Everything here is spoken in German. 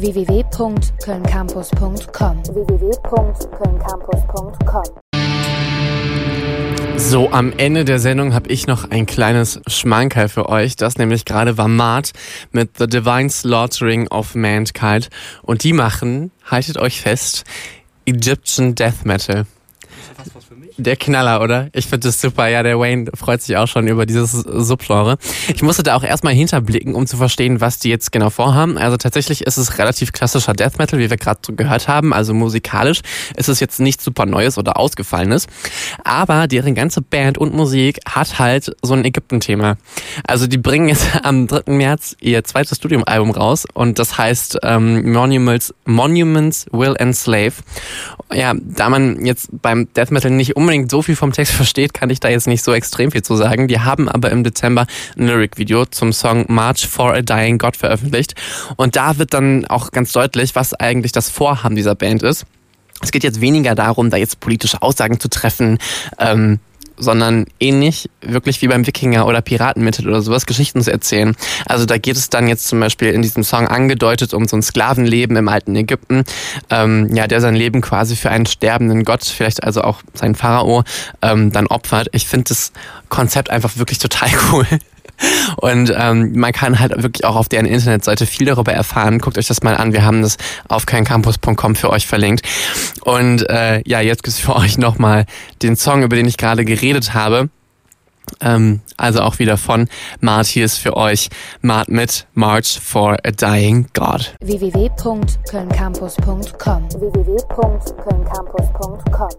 www.kölncampus.com www.kölncampus.com So, am Ende der Sendung habe ich noch ein kleines Schmankerl für euch. Das nämlich gerade war Mart mit The Divine Slaughtering of Mankind. Und die machen, haltet euch fest, Egyptian Death Metal. Der Knaller, oder? Ich finde das super. Ja, der Wayne freut sich auch schon über dieses Subgenre. Ich musste da auch erstmal hinterblicken, um zu verstehen, was die jetzt genau vorhaben. Also tatsächlich ist es relativ klassischer Death Metal, wie wir gerade gehört haben. Also musikalisch ist es jetzt nichts super Neues oder Ausgefallenes. Aber deren ganze Band und Musik hat halt so ein Ägypten-Thema. Also die bringen jetzt am 3. März ihr zweites Studiumalbum raus und das heißt ähm, Monuments, Monuments Will Enslave. Ja, da man jetzt beim Death Metal nicht unbedingt so viel vom Text versteht, kann ich da jetzt nicht so extrem viel zu sagen. Die haben aber im Dezember ein Lyric-Video zum Song March for a Dying God veröffentlicht. Und da wird dann auch ganz deutlich, was eigentlich das Vorhaben dieser Band ist. Es geht jetzt weniger darum, da jetzt politische Aussagen zu treffen, ähm, sondern ähnlich wirklich wie beim Wikinger oder Piratenmittel oder sowas Geschichten zu erzählen. Also da geht es dann jetzt zum Beispiel in diesem Song angedeutet um so ein Sklavenleben im alten Ägypten, ähm, ja, der sein Leben quasi für einen sterbenden Gott, vielleicht also auch seinen Pharao, ähm, dann opfert. Ich finde das Konzept einfach wirklich total cool. Und ähm, man kann halt wirklich auch auf deren Internetseite viel darüber erfahren. Guckt euch das mal an. Wir haben das auf keincampus.com für euch verlinkt. Und äh, ja, jetzt gibt's für euch nochmal den Song, über den ich gerade geredet habe. Ähm, also auch wieder von Mart. Hier ist für euch Mart mit March for a Dying God. www.kölncampus.com www.kölncampus.com